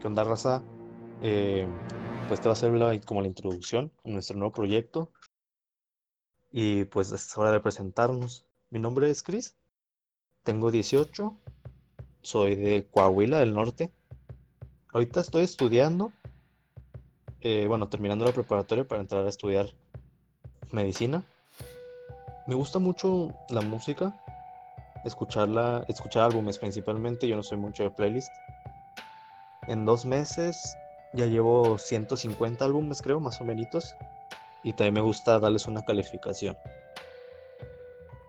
¿Qué onda, raza? Eh, pues te va a ser como la introducción a nuestro nuevo proyecto y pues es hora de presentarnos. Mi nombre es Chris, tengo 18, soy de Coahuila del Norte. Ahorita estoy estudiando, eh, bueno, terminando la preparatoria para entrar a estudiar medicina. Me gusta mucho la música, escucharla, escuchar álbumes principalmente, yo no soy mucho de playlist. En dos meses ya llevo 150 álbumes, creo, más o menos. Y también me gusta darles una calificación.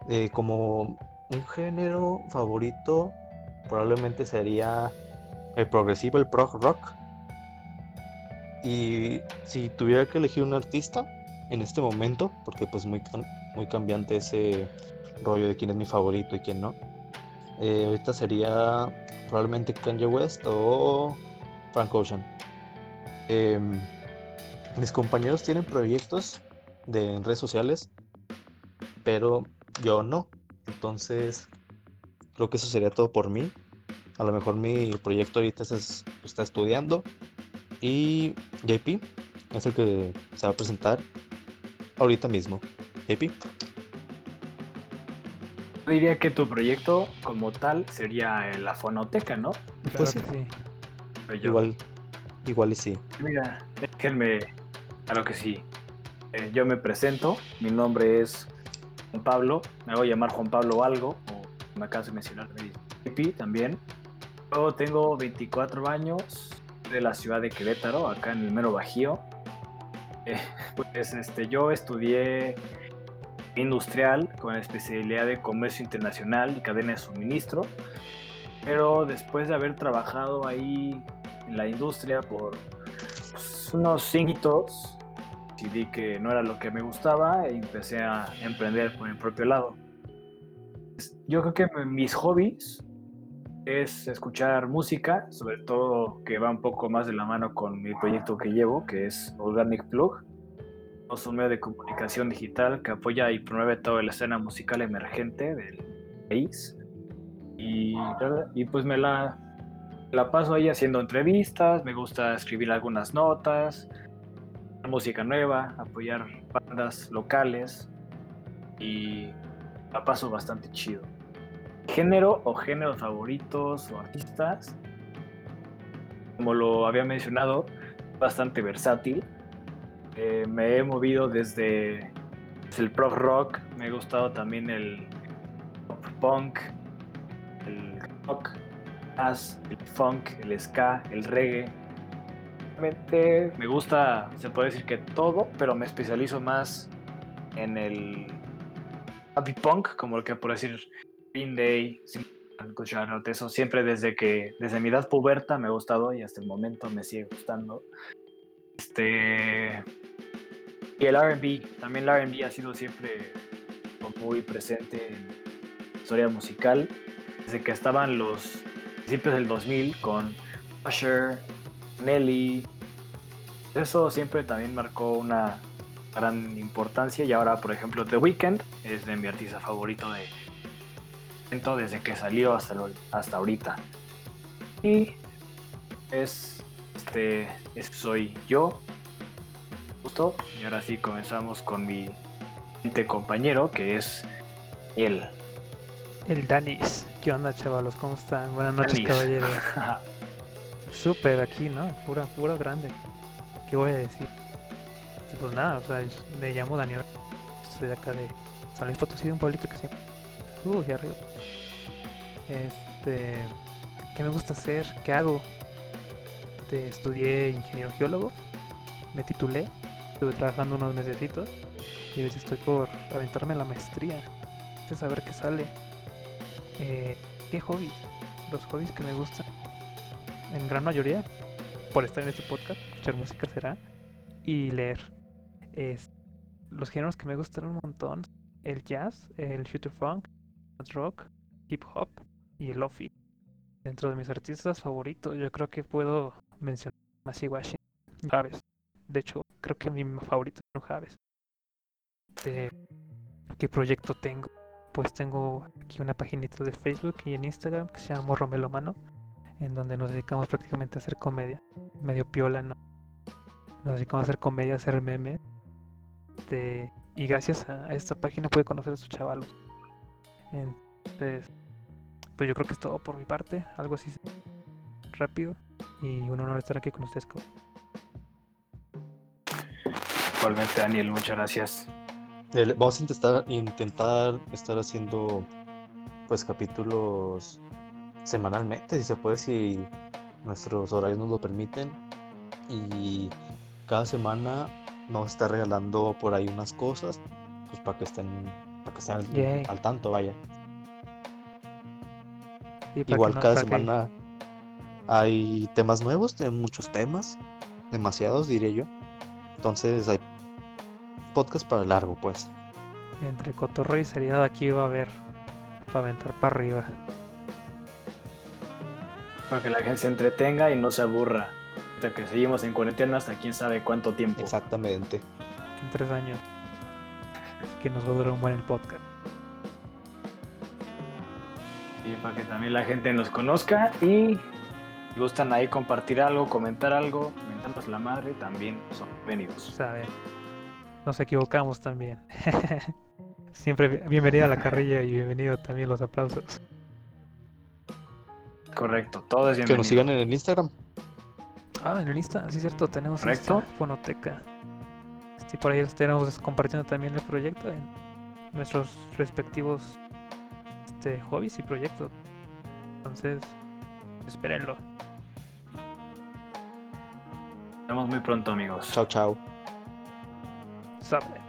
Eh, como un género favorito, probablemente sería el progresivo, el prog rock. Y si tuviera que elegir un artista en este momento, porque pues muy, muy cambiante ese rollo de quién es mi favorito y quién no. Eh, ahorita sería probablemente Kanye West o Frank Ocean. Em, mis compañeros tienen proyectos de en redes sociales, pero yo no. Entonces, creo que eso sería todo por mí. A lo mejor mi proyecto ahorita es- es- está estudiando y JP es el que se va a presentar ahorita mismo. JP, diría que tu proyecto como tal sería la fonoteca, ¿no? Pues Claro que sí. Yo- igual, igual y sí. Mira, déjenme, claro que sí. Eh, yo me presento, mi nombre es Juan Pablo, me voy a llamar Juan Pablo algo, o me acabas de mencionar, JP también. Yo tengo 24 años, de la ciudad de Querétaro, acá en el mero Bajío. Eh, pues este, yo estudié industrial con especialidad de comercio internacional y cadena de suministro, pero después de haber trabajado ahí en la industria por pues, unos cinquitos, decidí que no era lo que me gustaba e empecé a emprender por mi propio lado. Yo creo que mis hobbies es escuchar música, sobre todo que va un poco más de la mano con mi proyecto que llevo, que es Organic Plug. Un medio de comunicación digital que apoya y promueve toda la escena musical emergente del país. Y, y pues me la, la paso ahí haciendo entrevistas, me gusta escribir algunas notas, música nueva, apoyar bandas locales y la paso bastante chido. Género o géneros favoritos o artistas, como lo había mencionado, bastante versátil. Eh, me he movido desde el prog rock, me ha gustado también el pop punk, el rock, el funk, el ska, el reggae. Realmente me gusta, se puede decir que todo, pero me especializo más en el happy punk, como lo que por decir Green Day, escuchar eso siempre desde que desde mi edad puberta me ha gustado y hasta el momento me sigue gustando. Este y el R&B, también el R&B ha sido siempre muy presente en la historia musical desde que estaban los principios del 2000 con Usher, Nelly. Eso siempre también marcó una gran importancia y ahora, por ejemplo, The Weeknd es de mi artista favorito de desde que salió hasta, hasta ahorita. Y es este es- soy yo. Y ahora sí comenzamos con mi siguiente compañero que es él. El Danis. ¿Qué onda, chavalos? ¿Cómo están? Buenas noches, Danis. caballeros. Súper aquí, ¿no? Pura, pura grande. ¿Qué voy a decir? Pues nada, o sea, me llamo Daniel. Soy de acá de San Luis Potosí, un pueblito que siempre. Uh, arriba. Este. ¿Qué me gusta hacer? ¿Qué hago? Este, estudié ingeniero geólogo. Me titulé. Estuve trabajando unos mesecitos. Y veces estoy por aventarme la maestría. De saber qué sale. Eh, ¿Qué hobbies? Los hobbies que me gustan. En gran mayoría, por estar en este podcast, escuchar música será. Y leer. Es, los géneros que me gustan un montón. El jazz, el shooter funk, el rock, hip hop y el lofi. Dentro de mis artistas favoritos, yo creo que puedo mencionar a Masiwashi, Javes. De hecho, creo que mi favorito es Javes. Eh, ¿Qué proyecto tengo? Pues tengo aquí una paginita de Facebook y en Instagram que se llama Morro Melomano. en donde nos dedicamos prácticamente a hacer comedia, medio piola, ¿no? Nos dedicamos a hacer comedia, a hacer memes. Este, y gracias a esta página pude conocer a sus chavalos. Entonces, pues yo creo que es todo por mi parte, algo así rápido. Y un honor estar aquí con ustedes. Igualmente, Daniel, muchas gracias. El- vamos a intentar, intentar estar haciendo pues capítulos semanalmente, si se puede, si nuestros horarios nos lo permiten. Y cada semana a estar regalando por ahí unas cosas, pues para que estén, para que estén al, tanto, vaya. y Igual no- cada que- semana hay temas nuevos, tenemos muchos temas, demasiados diría yo. Entonces hay podcast para largo, pues. entre cotorreo y seriedad aquí va a haber para aventar para arriba. Para que la gente se entretenga y no se aburra. Hasta que seguimos en cuarentena hasta quién sabe cuánto tiempo. Exactamente. En tres años. Que nos va a durar un buen el podcast. Y para que también la gente nos conozca y si gustan ahí compartir algo, comentar algo, mentarnos la madre, también son bienvenidos. Saben. Nos equivocamos también. Siempre bi- bienvenida a la carrilla y bienvenido también los aplausos. Correcto, todo es Que bienvenido. nos sigan en el Instagram. Ah, en el Insta, sí es cierto, tenemos. Insta, Fonoteca. Sí, por ahí estaremos compartiendo también el proyecto en nuestros respectivos este, hobbies y proyectos. Entonces, espérenlo. Nos vemos muy pronto, amigos. Chao, chao. Sabe.